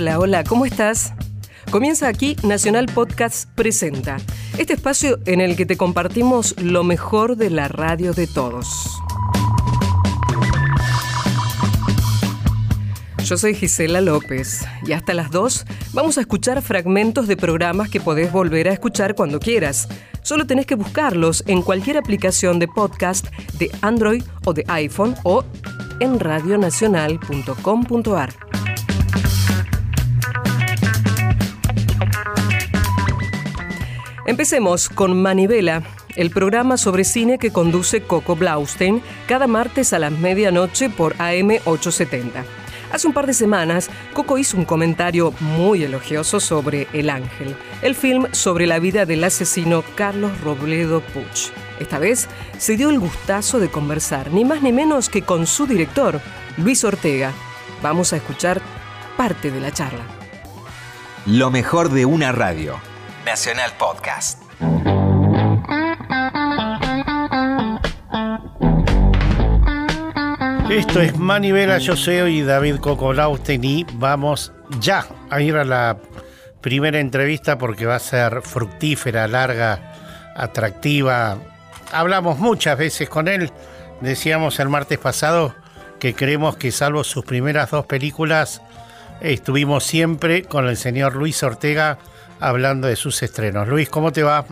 Hola, hola, ¿cómo estás? Comienza aquí Nacional Podcast Presenta, este espacio en el que te compartimos lo mejor de la radio de todos. Yo soy Gisela López y hasta las 2 vamos a escuchar fragmentos de programas que podés volver a escuchar cuando quieras. Solo tenés que buscarlos en cualquier aplicación de podcast de Android o de iPhone o en radionacional.com.ar. Empecemos con Manivela, el programa sobre cine que conduce Coco Blaustein cada martes a las medianoche por AM 870. Hace un par de semanas, Coco hizo un comentario muy elogioso sobre El Ángel, el film sobre la vida del asesino Carlos Robledo Puch. Esta vez se dio el gustazo de conversar, ni más ni menos que con su director, Luis Ortega. Vamos a escuchar parte de la charla. Lo mejor de una radio. Nacional Podcast. Esto es Manivela, yo soy David Cocolausten y vamos ya a ir a la primera entrevista porque va a ser fructífera, larga, atractiva. Hablamos muchas veces con él, decíamos el martes pasado que creemos que salvo sus primeras dos películas, estuvimos siempre con el señor Luis Ortega hablando de sus estrenos. Luis, ¿cómo te va?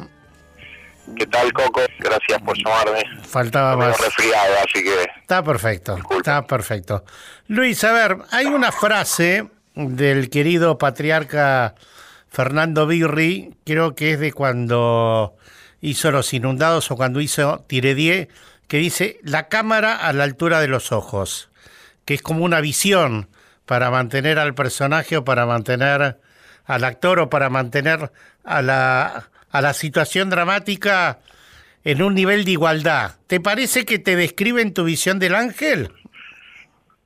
¿Qué tal, Coco? Gracias por llamarme. Faltaba más. resfriado, así que... Está perfecto, está perfecto. Luis, a ver, hay una frase del querido patriarca Fernando Birri, creo que es de cuando hizo Los Inundados o cuando hizo Tiredier, que dice la cámara a la altura de los ojos, que es como una visión para mantener al personaje o para mantener al actor o para mantener a la a la situación dramática en un nivel de igualdad. ¿Te parece que te describen tu visión del ángel?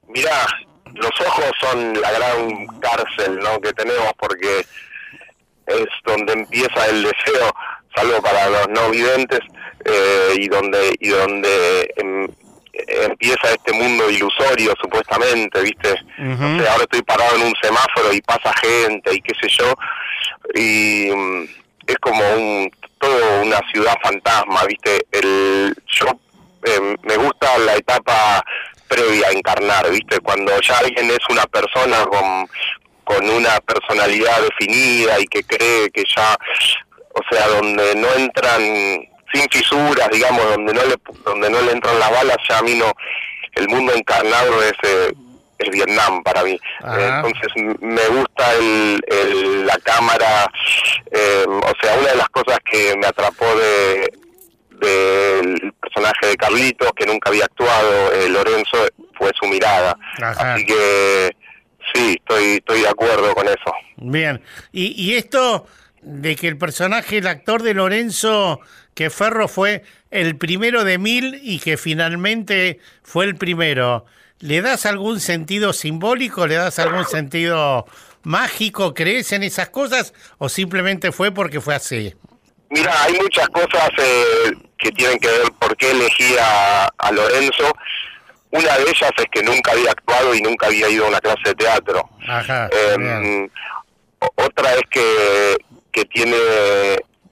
Mirá, los ojos son la gran cárcel ¿no? que tenemos porque es donde empieza el deseo, salvo para los no videntes, eh, y donde y donde em, empieza este mundo ilusorio supuestamente, ¿viste? ahora estoy parado en un semáforo y pasa gente y qué sé yo, y es como un todo una ciudad fantasma, ¿viste? El yo eh, me gusta la etapa previa a encarnar, ¿viste? Cuando ya alguien es una persona con con una personalidad definida y que cree que ya, o sea, donde no entran sin fisuras, digamos, donde no le donde no le entran las balas, ya a mí no el mundo encarnado es eh, es Vietnam para mí. Entonces me gusta el, la cámara, eh, o sea, una de las cosas que me atrapó de del personaje de Carlitos, que nunca había actuado, eh, Lorenzo, fue su mirada. Así que sí, estoy, estoy de acuerdo con eso. Bien, y, y esto de que el personaje, el actor de Lorenzo, que Ferro fue el primero de mil y que finalmente fue el primero. ¿Le das algún sentido simbólico? ¿Le das algún sentido mágico? ¿Crees en esas cosas? ¿O simplemente fue porque fue así? Mira, hay muchas cosas eh, que tienen que ver por qué elegí a, Lorenzo. Una de ellas es que nunca había actuado y nunca había ido a una clase de teatro. Ajá, em, otra es que, que tiene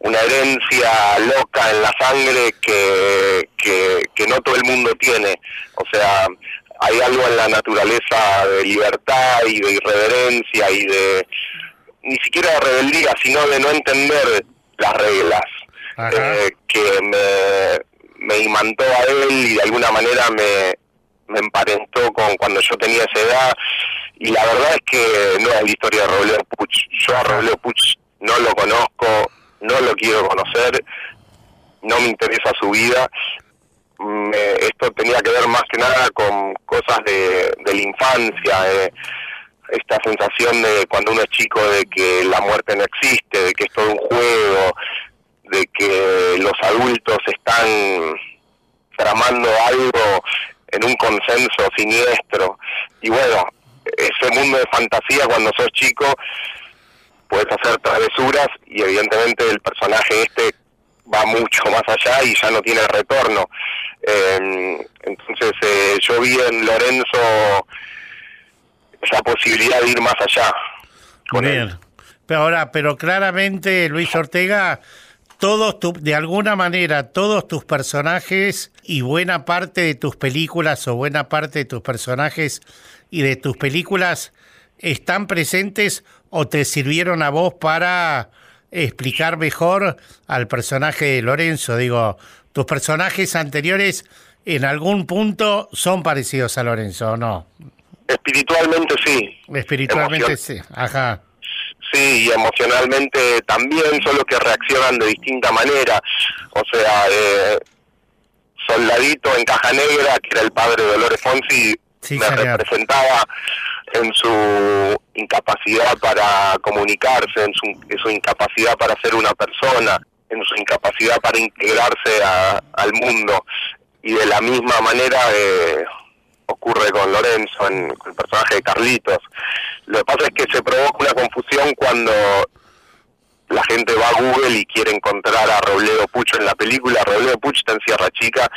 una herencia loca en la sangre que, que, que no todo el mundo tiene. O sea, hay algo en la naturaleza de libertad y de irreverencia y de ni siquiera de rebeldía, sino de no entender las reglas, eh, que me, me imantó a él y de alguna manera me, me emparentó con cuando yo tenía esa edad. Y la verdad es que no es la historia de Robledo Puch. Yo a Robledo Puch no lo conozco, no lo quiero conocer, no me interesa su vida esto tenía que ver más que nada con cosas de, de la infancia, eh, esta sensación de cuando uno es chico de que la muerte no existe, de que es todo un juego, de que los adultos están tramando algo en un consenso siniestro. Y bueno, ese mundo de fantasía cuando sos chico puedes hacer travesuras y evidentemente el personaje este va mucho más allá y ya no tiene retorno. Eh, entonces eh, yo vi en Lorenzo esa posibilidad de ir más allá. con él. Pero ahora, pero claramente Luis Ortega, todos tu, de alguna manera, todos tus personajes y buena parte de tus películas o buena parte de tus personajes y de tus películas están presentes o te sirvieron a vos para explicar mejor al personaje de Lorenzo. Digo, tus personajes anteriores en algún punto son parecidos a Lorenzo, ¿o no? Espiritualmente sí. Espiritualmente sí, ajá. Sí, y emocionalmente también, solo que reaccionan de distinta manera. O sea, eh, Soldadito en Caja Negra, que era el padre de Dolores Fonsi, me representaba en su incapacidad para comunicarse, en su, incapacidad para ser una persona, en su incapacidad para integrarse al mundo. Y de la misma manera eh, ocurre con Lorenzo, en, el personaje de Carlitos. Lo que pasa es que se provoca una confusión cuando la gente va a Google y quiere encontrar a Robledo Pucho en la película. Robledo Pucho está en Sierra Chica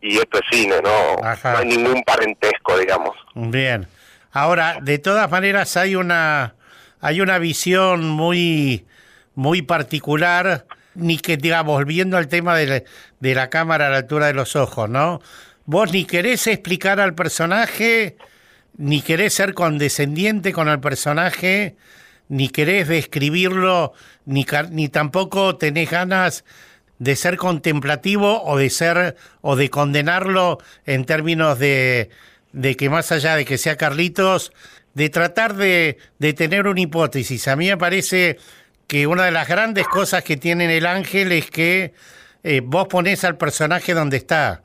y esto es cine, ¿no? No hay ningún parentesco, digamos. Bien. Ahora, de todas maneras, hay una, hay una visión muy, muy particular, ni que, digamos, volviendo al tema de la, de la cámara a la altura de los ojos, ¿no? Vos ni querés explicar al personaje, ni querés ser condescendiente con el personaje, ni querés describirlo, ni, ni tampoco tenés ganas de ser contemplativo o de ser o de condenarlo en términos de, de que más allá de que sea Carlitos, de tratar de, tener una hipótesis. A mí me parece que una de las grandes cosas que tiene el ángel es que eh, vos ponés al personaje donde está.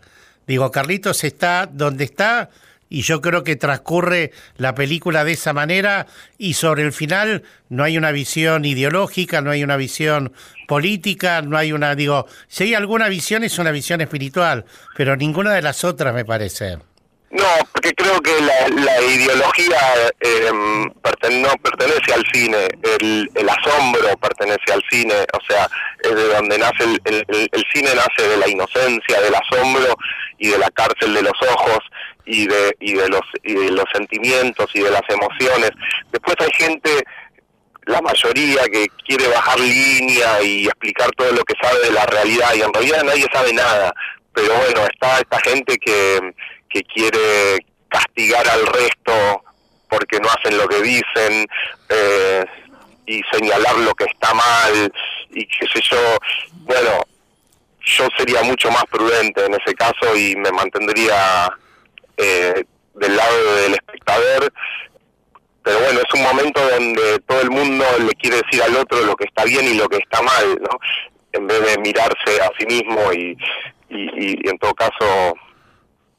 Digo, Carlitos está donde está y yo creo que transcurre la película de esa manera y sobre el final no hay una visión ideológica, no hay una visión política, no hay una, digo, si hay alguna visión es una visión espiritual, pero ninguna de las otras me parece. No, porque creo que la, ideología eh, no pertenece al cine, el, asombro pertenece al cine, o sea, es de donde nace el, el, cine nace de la inocencia, del asombro y de la cárcel de los ojos y de y de los y de los sentimientos y de las emociones. Después hay gente la mayoría que quiere bajar línea y explicar todo lo que sabe de la realidad y en realidad nadie sabe nada. Pero bueno, está esta gente que que quiere castigar al resto porque no hacen lo que dicen eh, y señalar lo que está mal y qué sé yo. Bueno, yo sería mucho más prudente en ese caso y me mantendría eh, del lado del espectador. Pero bueno, es un momento donde todo el mundo le quiere decir al otro lo que está bien y lo que está mal, ¿no? En vez de mirarse a sí mismo y, y en todo caso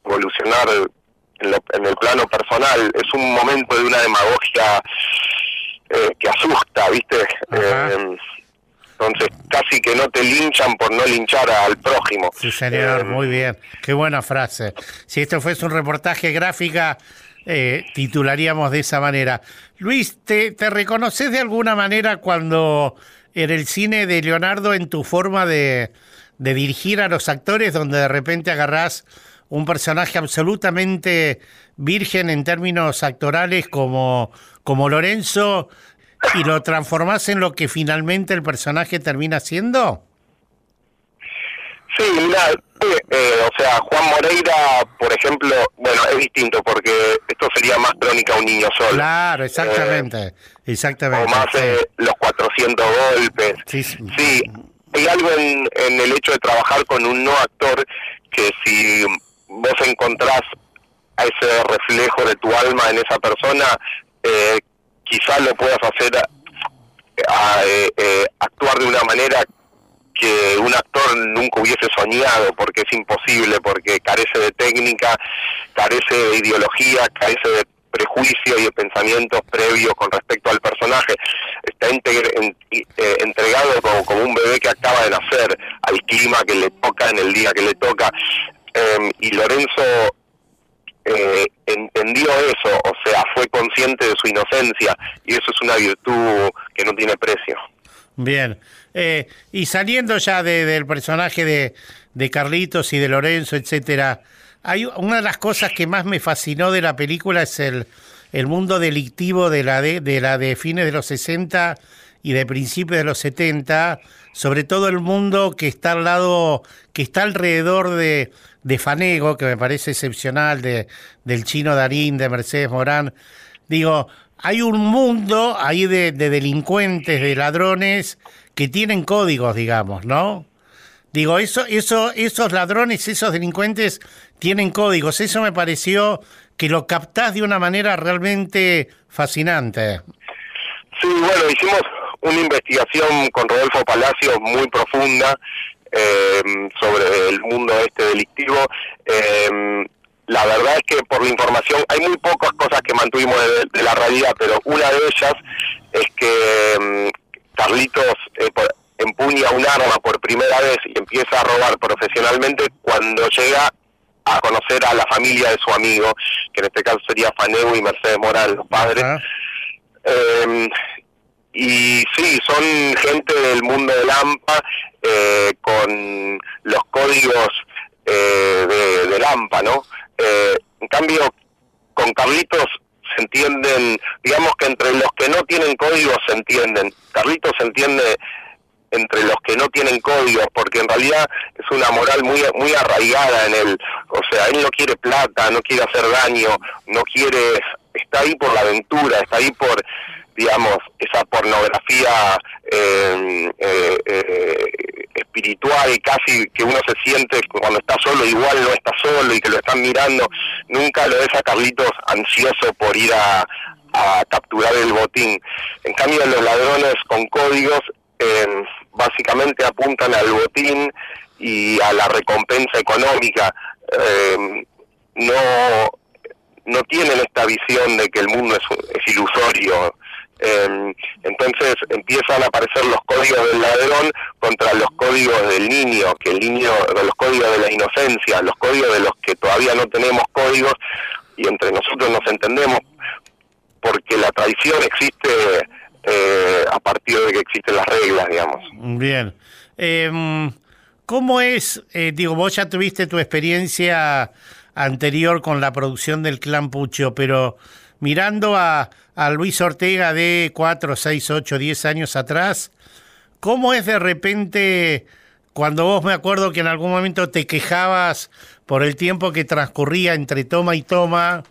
evolucionar en, el plano personal. Es un momento de una demagogia eh, que asusta, ¿viste? Eh, entonces, casi que no te linchan por no linchar al prójimo. Sí, señor, eh, muy bien. Qué buena frase. Si esto fuese un reportaje gráfica, titularíamos de esa manera. Luis, ¿te, ¿te reconoces de alguna manera cuando en el cine de Leonardo en tu forma de, de dirigir a los actores, donde de repente agarrás un personaje absolutamente virgen en términos actorales como, como Lorenzo y lo transformás en lo que finalmente el personaje termina siendo? Sí, mira, eh, eh, o sea, Juan Moreira, por ejemplo, bueno, es distinto porque esto sería más crónica un niño solo. Claro, exactamente, eh, exactamente. O más los 400 golpes. Sí, sí. hay algo en, en el hecho de trabajar con un no actor que si vos encontrás a ese reflejo de tu alma en esa persona, eh, quizás lo puedas hacer eh, eh, actuar de una manera que un actor nunca hubiese soñado, porque es imposible, porque carece de técnica, carece de ideología, carece de prejuicio y de pensamientos previos con respecto al personaje. Está entregado como, como, un bebé que acaba de nacer al clima que le toca en el día que le toca. Em, y Lorenzo eh, entendió eso, o sea, fue consciente de su inocencia y eso es una virtud que no tiene precio. Bien, eh, y saliendo ya del personaje de, de Carlitos y de Lorenzo, etcétera, hay una de las cosas que más me fascinó de la película es el, el mundo delictivo de la de, de la de fines de los 60 y de principios de los 70, sobre todo el mundo que está al lado, que está alrededor de, de Fanego, que me parece excepcional, de, del chino Darín, de Mercedes Morán. Digo, hay un mundo ahí de, de delincuentes, de ladrones, que tienen códigos, digamos, ¿no? Digo, eso, eso, esos ladrones, esos delincuentes tienen códigos. Eso me pareció que lo captás de una manera realmente fascinante. Sí, bueno, hicimos una investigación con Rodolfo Palacio muy profunda eh, sobre el mundo este delictivo. Eh, la verdad es que por la información hay muy pocas cosas que mantuvimos de, la realidad, pero una de ellas es que mm, Carlitos eh, empuña un arma por primera vez y empieza a robar profesionalmente cuando llega a conocer a la familia de su amigo, que en este caso sería Faneu y Mercedes Moral, los padres. Eh, y sí, son gente del mundo del AMPA eh, con los códigos eh, de, del AMPA, ¿no? Eh, en cambio, con Carlitos se entienden, digamos que entre los que no tienen códigos se entienden. Carlitos se entiende entre los que no tienen códigos, porque en realidad es una moral muy muy arraigada en él. O sea, él no quiere plata, no quiere hacer daño, no quiere, está ahí por la aventura, está ahí por digamos, esa pornografía eh, eh, eh, espiritual casi que uno se siente cuando está solo, igual no está solo y que lo están mirando, nunca lo ves a Carlitos ansioso por ir a, capturar el botín. En cambio, los ladrones con códigos básicamente apuntan al botín y a la recompensa económica. no no tienen esta visión de que el mundo es ilusorio, Em, entonces empiezan a aparecer los códigos del ladrón contra los códigos del niño, que el niño, los códigos de la inocencia, los códigos de los que todavía no tenemos códigos y entre nosotros nos entendemos, porque la traición existe eh, a partir de que existen las reglas, digamos. Bien. Eh, ¿Cómo es, eh, digo, vos ya tuviste tu experiencia anterior con la producción del Clan Pucho, pero mirando a, Luis Ortega de 4, 6, 8, 10 años atrás, ¿cómo es de repente cuando vos me acuerdo que en algún momento te quejabas por el tiempo que transcurría entre toma y toma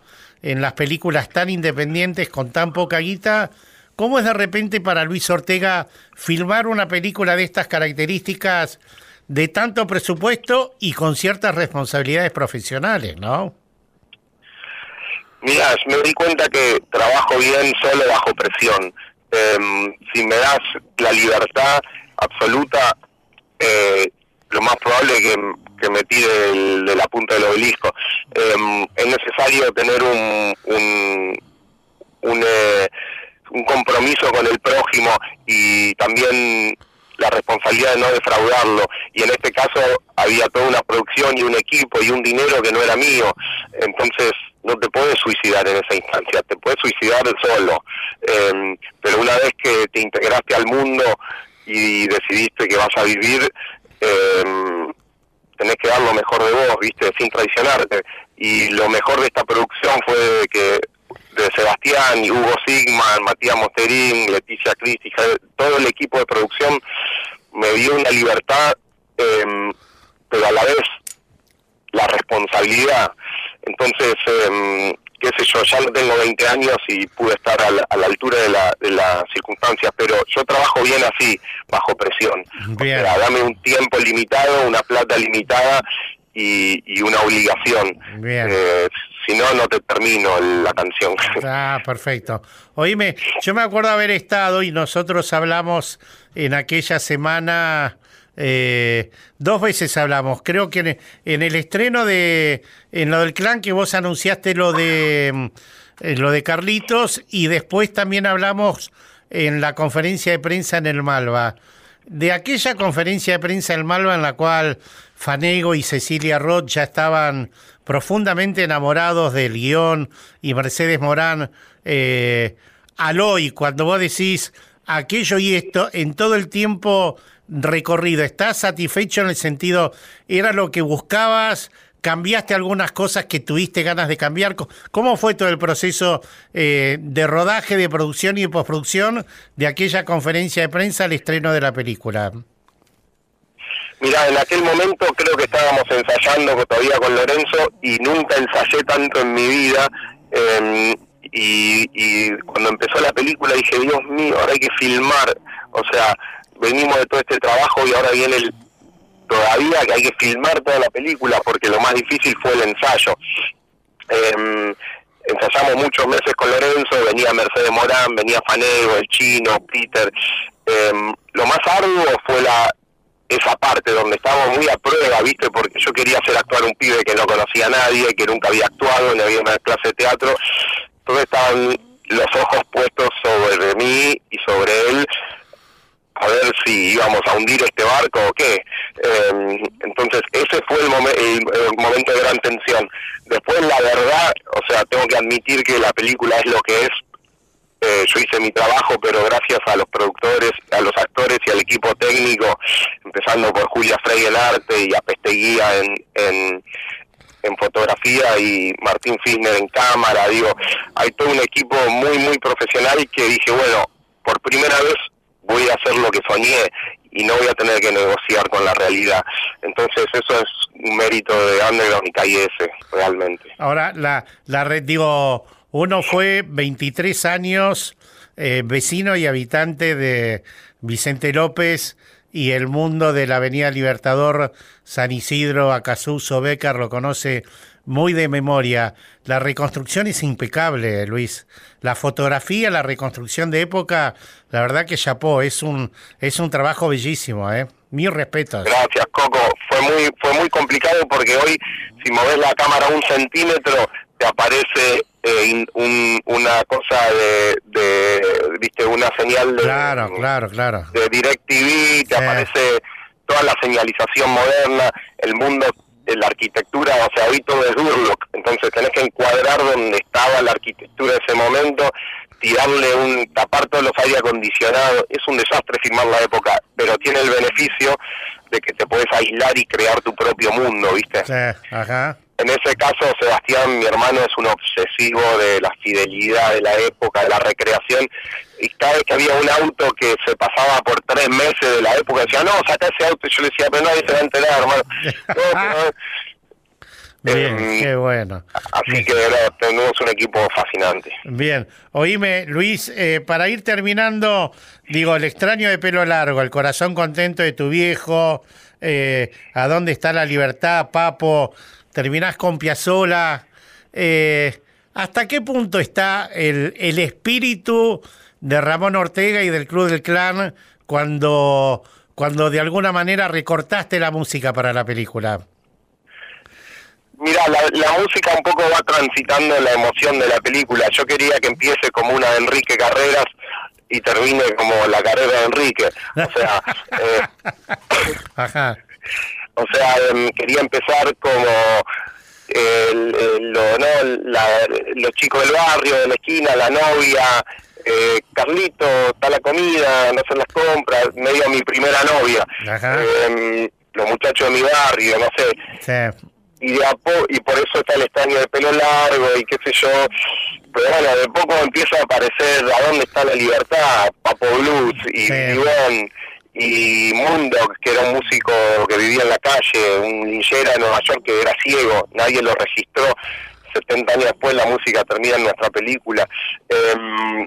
en las películas tan independientes con tan poca guita? ¿Cómo es de repente para Luis Ortega filmar una película de estas características de tanto presupuesto y con ciertas responsabilidades profesionales, no? Mira, me di cuenta que trabajo bien solo bajo presión. Em, si me das la libertad absoluta, eh, lo más probable es que, me tire de la punta del obelisco. Em, es necesario tener un, un, un, eh, un compromiso con el prójimo y también la responsabilidad de no defraudarlo. Y en este caso había toda una producción y un equipo y un dinero que no era mío. Entonces no te puedes suicidar en esa instancia, te puedes suicidar solo. Em, pero una vez que te integraste al mundo y decidiste que vas a vivir, eh, tenés que dar lo mejor de vos, viste, sin traicionarte. Y lo mejor de esta producción fue que de Sebastián, y Hugo Sigman, Matías Mosterín, Leticia Cristi, todo el equipo de producción me dio una libertad, eh, pero a la vez la responsabilidad. Entonces, eh, qué sé yo, ya no tengo 20 años y pude estar a la, altura de, la, de las circunstancias, pero yo trabajo bien así, bajo presión. Bien. dame un tiempo limitado, una plata limitada y, y una obligación. Bien. Eh, si no, no te termino la canción. Ah, perfecto. Oíme, yo me acuerdo haber estado y nosotros hablamos en aquella semana, eh, dos veces hablamos, creo que en, el estreno de, en lo del clan que vos anunciaste lo de, mm, eh, lo de Carlitos y después también hablamos en la conferencia de prensa en el Malva. De aquella conferencia de prensa en el Malva en la cual Fanego y Cecilia Roth ya estaban profundamente enamorados del guion y Mercedes Morán, eh, Aloy, cuando vos decís aquello y esto, en todo el tiempo recorrido, ¿estás satisfecho en el sentido, era lo que buscabas? cambiaste algunas cosas que tuviste ganas de cambiar. ¿Cómo fue todo el proceso eh, de rodaje, de producción y de postproducción de aquella conferencia de prensa al estreno de la película? Mira, en aquel momento creo que estábamos ensayando todavía con Lorenzo y nunca ensayé tanto en mi vida. Em, y cuando empezó la película dije, Dios mío, ahora hay que filmar. O sea, venimos de todo este trabajo y ahora viene el, todavía que hay que filmar toda la película porque lo más difícil fue el ensayo. Eh, ensayamos muchos meses con Lorenzo, venía Mercedes Morán, venía Fanego, el chino, Peter. Em, lo más arduo fue la esa parte donde estábamos muy a prueba, ¿viste? Porque yo quería hacer actuar un pibe que no conocía a nadie, que nunca había actuado, no había una clase de teatro. Entonces estaban los ojos puestos sobre mí y sobre él a ver si íbamos a hundir este barco o qué. Em, entonces, ese fue el, momento de gran tensión. Después, la verdad, o sea, tengo que admitir que la película es lo que es. Eh, yo hice mi trabajo, pero gracias a los productores, a los actores y al equipo técnico, empezando por Julia Frey en arte y a Pesteguía en, en, en fotografía y Martín Fisner en cámara, digo, hay todo un equipo muy, muy profesional que dije, bueno, por primera vez voy a hacer lo que soñé y no voy a tener que negociar con la realidad. Entonces eso es un mérito de Underground y Calle realmente. Ahora, la, la red, digo, uno fue 23 años eh, vecino y habitante de Vicente López y el mundo de la Avenida Libertador, San Isidro, Acasuso, Becar, lo conoce muy de memoria. La reconstrucción es impecable, Luis. La fotografía, la reconstrucción de época, la verdad que chapó, es un, es un trabajo bellísimo, ¿eh? Mil respetos. Gracias, Coco. Fue muy, fue muy complicado porque hoy, si moves la cámara un centímetro, te aparece eh, una cosa de, de, viste, una señal de... Claro, claro, claro. De DirecTV, te aparece toda la señalización moderna, el mundo la arquitectura, o sea, hoy todo es Durlock, entonces tenés que encuadrar donde estaba la arquitectura de ese momento, tirarle un, tapar todos los aire acondicionados, es un desastre filmar la época, pero tiene el beneficio de que te puedes aislar y crear tu propio mundo, ¿viste? Sí, ajá. En ese caso, Sebastián, mi hermano, es un obsesivo de la fidelidad, de la época, de la recreación. Y cada vez que había un auto que se pasaba por tres meses de la época, decía, no, saca ese auto. Y yo le decía, pero nadie se va a enterar, hermano. Bien, em, qué bueno. Así que tenemos un equipo fascinante. Bien, oíme, Luis, eh, para ir terminando, digo, el extraño de pelo largo, el corazón contento de tu viejo, eh, ¿a dónde está la libertad, Papo? terminás con Piazzola. Eh, ¿Hasta qué punto está el, el, espíritu de Ramón Ortega y del Club del Clan cuando, cuando de alguna manera recortaste la música para la película? Mira, la, música un poco va transitando la emoción de la película. Yo quería que empiece como una de Enrique Carreras y termine como la carrera de Enrique. O sea, eh, Ajá. O sea, em, quería empezar como los chicos del barrio, de la esquina, la novia, eh, Carlito, está la comida, no hacen las compras, medio mi primera novia, em, los muchachos de mi barrio, no sé. Y, de y por eso está el estaño de pelo largo y qué sé yo. Pero bueno, de poco empieza a aparecer a dónde está la libertad, Papo Blues y sí y Mundo, que era un músico que vivía en la calle, un linchera de Nueva York que era ciego, nadie lo registró. 70 años después la música termina en nuestra película. Em,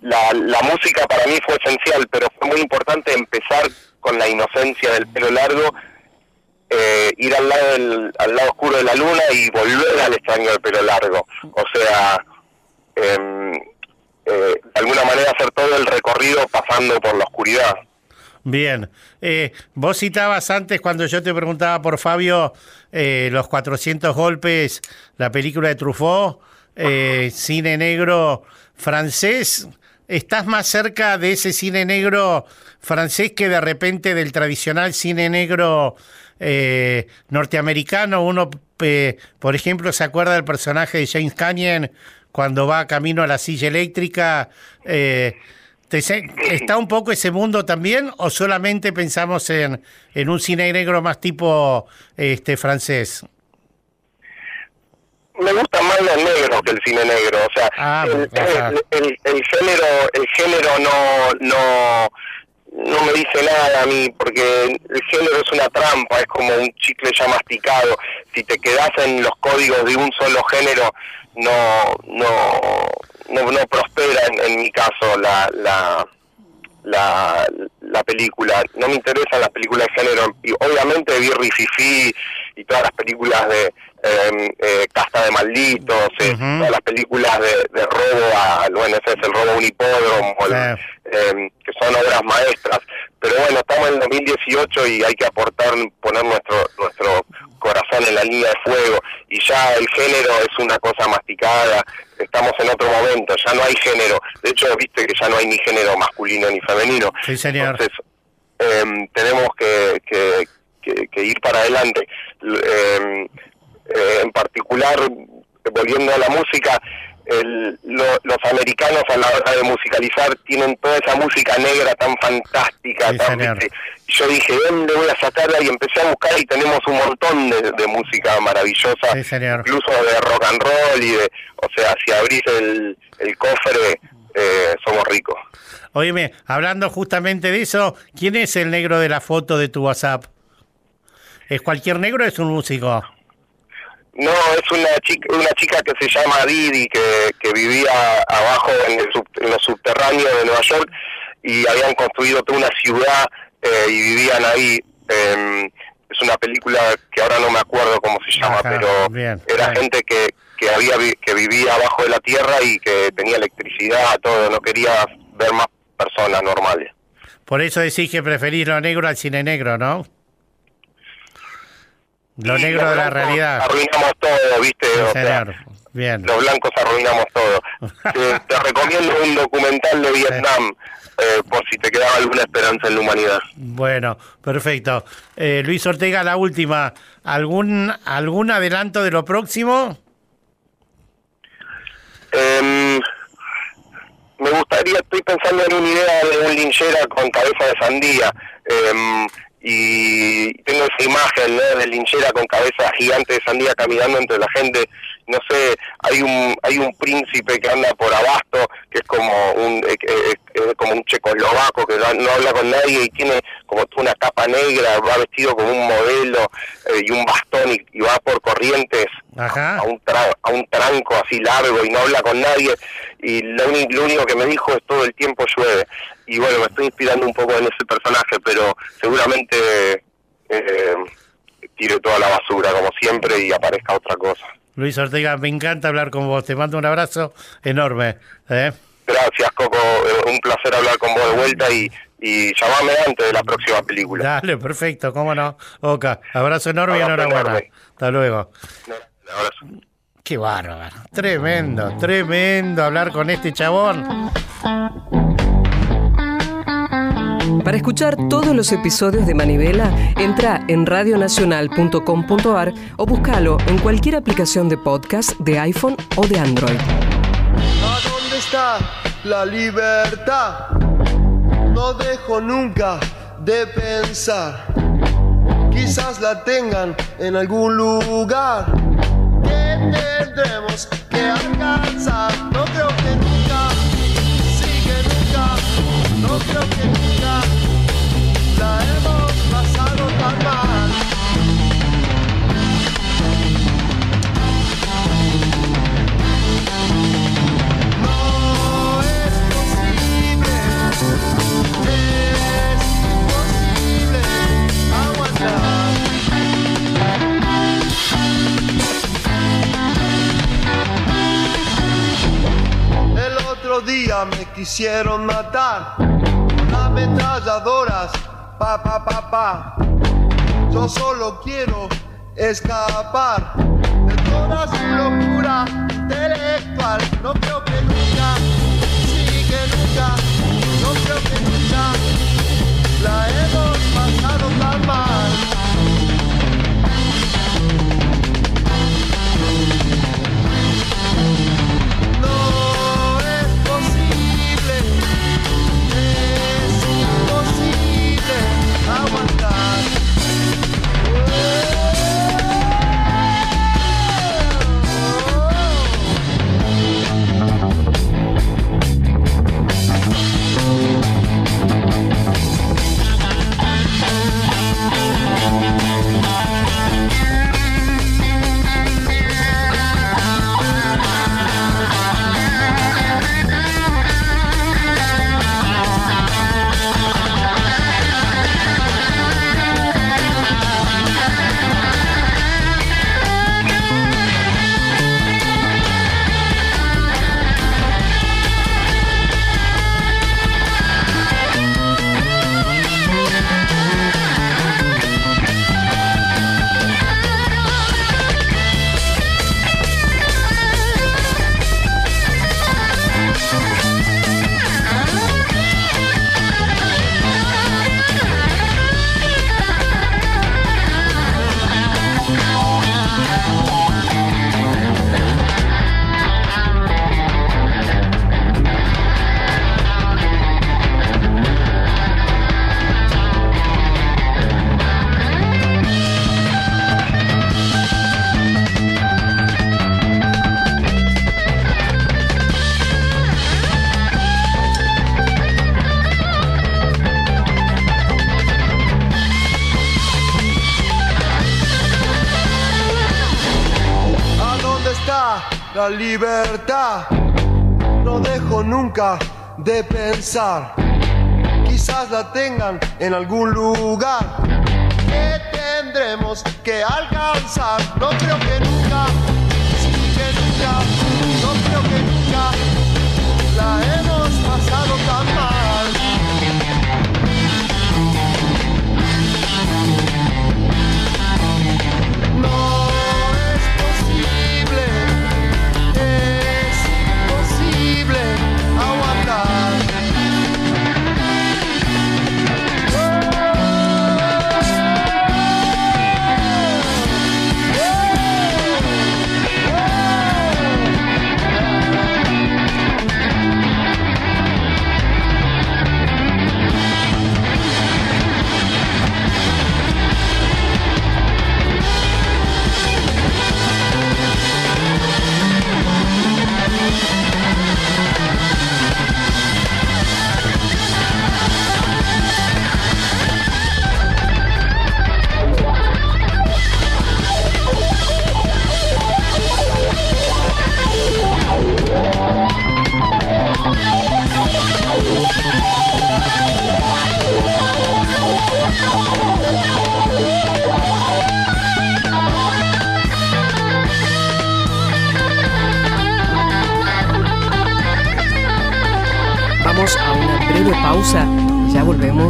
la, la música para mí fue esencial, pero fue muy importante empezar con la inocencia del pelo largo, eh, ir al lado, al lado oscuro de la luna y volver al extraño del pelo largo. O sea, em, eh, de alguna manera hacer todo el recorrido pasando por la oscuridad. Bien. Eh, vos citabas antes, cuando yo te preguntaba por Fabio, eh, los 400 golpes, la película de Truffaut, eh, cine negro francés. ¿Estás más cerca de ese cine negro francés que de repente del tradicional cine negro norteamericano? Uno, por ejemplo, se acuerda del personaje de James Canyon cuando va camino a la silla eléctrica. ¿Está un poco ese mundo también o solamente pensamos en, en un cine negro más tipo este francés? más los negros que el cine negro. O sea, ah, el, el, el, género, el género no, no, no me dice nada a mí, porque el género es una trampa, es como un chicle ya masticado. Si te quedas en los códigos de un solo género, no, no, no, prospera en, mi caso la, la, la, la película. No me interesan las películas de género. Obviamente Fifi y todas las películas de eh, eh, Casta de Malditos, eh, todas las películas de, robo a, bueno, ese es el robo a un hipódromo, em, que son obras maestras. Pero bueno, estamos en 2018 y hay que aportar, poner nuestro nuestro corazón en la línea de fuego y ya el género es una cosa masticada, estamos en otro momento, ya no hay género. De hecho, viste que ya no hay ni género masculino ni femenino. Sí, señor. Entonces, em, tenemos que, que, que, ir para adelante. Eh, eh, en particular, volviendo a la música, los americanos a la hora de musicalizar tienen toda esa música negra tan fantástica. yo dije, ¿dónde voy a sacarla? Y empecé a buscar y tenemos un montón de, música maravillosa, incluso de rock and roll y de, o sea, si abrís el, el cofre, eh, somos ricos. Oíme, hablando justamente de eso, ¿quién es el negro de la foto de tu WhatsApp? ¿Es cualquier negro o es un músico? No, es una chica, una chica que se llama Didi, que, que vivía abajo en, el los subterráneos de Nueva York y habían construido toda una ciudad eh, y vivían ahí. Em, es una película que ahora no me acuerdo cómo se llama, pero era gente que, que, había, que vivía abajo de la tierra y que tenía electricidad, todo, no quería ver más personas normales. Por eso decís que preferís lo negro al cine negro, ¿no? Lo negro de la realidad. Arruinamos todo, ¿viste? Bien. Los blancos arruinamos todo. te, recomiendo un documental de Vietnam. Eh, por si te quedaba alguna esperanza en la humanidad. Bueno, perfecto. Eh, Luis Ortega, la última. ¿Algún, ¿Algún adelanto de lo próximo? Em, me gustaría, estoy pensando en una idea de un linchera con cabeza de sandía. Eh, y tengo esa imagen ¿no? de linchera con cabeza gigante de sandía caminando entre la gente. No sé hay un hay un príncipe que anda por abasto que es como un eh, eh, eh, como un checoslovaco que no, habla con nadie y tiene como una capa negra va vestido como un modelo y un bastón y, va por corrientes a un a un tranco así largo y no habla con nadie. Y lo, lo único que me dijo es todo el tiempo llueve y bueno, me estoy inspirando un poco en ese personaje, pero seguramente eh, tire toda la basura como siempre y aparezca otra cosa. Luis Ortega, me encanta hablar con vos, te mando un abrazo enorme. ¿eh? Gracias, Coco, eh, un placer hablar con vos de vuelta y, y llamame antes de la próxima película. Dale, perfecto, cómo no. Oca, abrazo enorme y enhorabuena. Hasta luego. abrazo. Qué bárbaro, tremendo, tremendo hablar con este chabón. Para escuchar todos los episodios de Manivela, entra en radionacional.com.ar o búscalo en cualquier aplicación de podcast de iPhone o de Android. ¿A dónde está la libertad? No dejo nunca de pensar. Quizás la tengan en algún lugar que tendremos que alcanzar. No creo que día me quisieron matar con ametralladoras, pa pa pa pa. Yo solo quiero escapar de toda su locura intelectual. No creo que nunca, sí que nunca, no creo que nunca la hemos pasado tan mal. Nunca de pensar. Quizás la tengan en algún lugar que tendremos que alcanzar. No creo que nunca,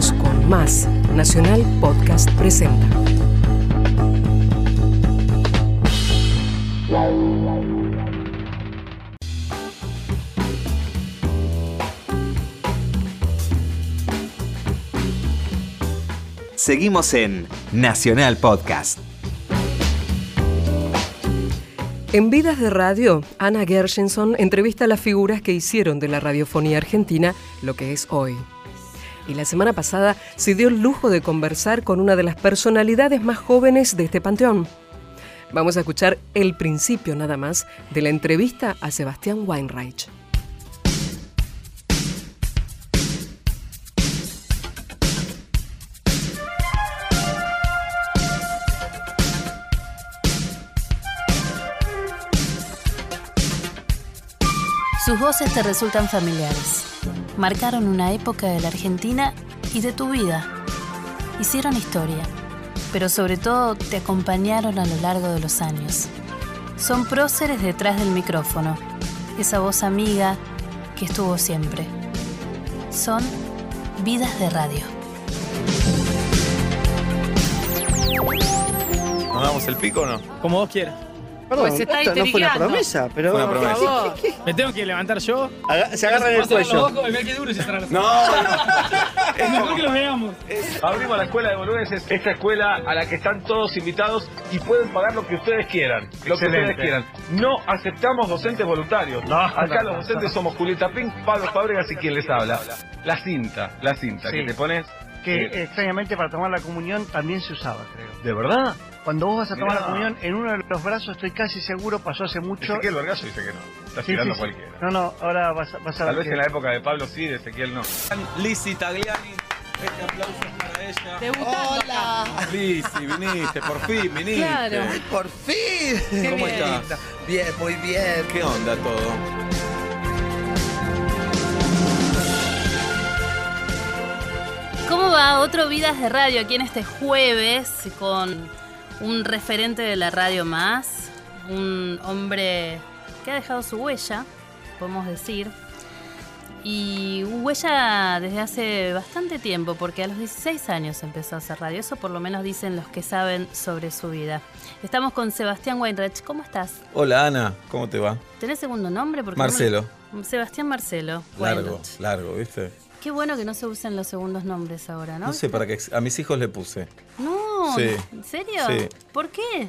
volvemos con más. Nacional Podcast presenta. Seguimos en Nacional Podcast. En Vidas de Radio, Ana Gershenson entrevista a las figuras que hicieron de la radiofonía argentina lo que es hoy. Y la semana pasada se dio el lujo de conversar con una de las personalidades más jóvenes de este panteón. Vamos a escuchar el principio nada más de la entrevista a Sebastián Weinreich. Sus voces te resultan familiares. Marcaron una época de la Argentina y de tu vida. Hicieron historia, pero sobre todo te acompañaron a lo largo de los años. Son próceres detrás del micrófono, esa voz amiga que estuvo siempre. Son vidas de radio. ¿Nos damos el pico o no? Como vos quieras. Perdón, pues está esto no fue una promesa, pero. Fue una promesa. ¿Me tengo que levantar yo? se agarran el cuello. No, es mejor que lo veamos. Abrimos la escuela de boludeces, esta escuela a la que están todos invitados y pueden pagar lo que ustedes quieran. Lo que ustedes quieran. No aceptamos docentes voluntarios. Acá los docentes somos Julieta Pink, Pablo Fábregas y quien les habla. La cinta, la cinta que te pones. Que extrañamente para tomar la comunión también se usaba, creo. ¿De verdad? Cuando vos vas a tomar la comunión, en uno de los brazos, estoy casi seguro, pasó hace mucho. Ezequiel Vergaso dice que no. Está tirando cualquiera. No, no, ahora vas, vas a Tal vez en la época de Pablo sí, de Ezequiel no. Lizzy Tagliani, este aplauso para ella. Debutando Hola. Lizzy, viniste, por fin viniste. Claro. por fin. ¿Cómo estás? Bien, muy bien. ¿Qué onda todo? ¿Cómo va? Otro Vidas de Radio aquí en este jueves con un referente de la radio más, un hombre que ha dejado su huella, podemos decir, y huella desde hace bastante tiempo, porque a los 16 años empezó a hacer radio, eso por lo menos dicen los que saben sobre su vida. Estamos con Sebastián Weinreich, ¿cómo estás? Hola Ana, ¿cómo te va? ¿Tenés segundo nombre? Porque Marcelo. Sebastián Marcelo. Largo, largo, ¿viste? Qué bueno que no se usen los segundos nombres ahora, ¿no? No sé, para que a mis hijos le puse. No, ¿en serio? Sí. ¿Por qué?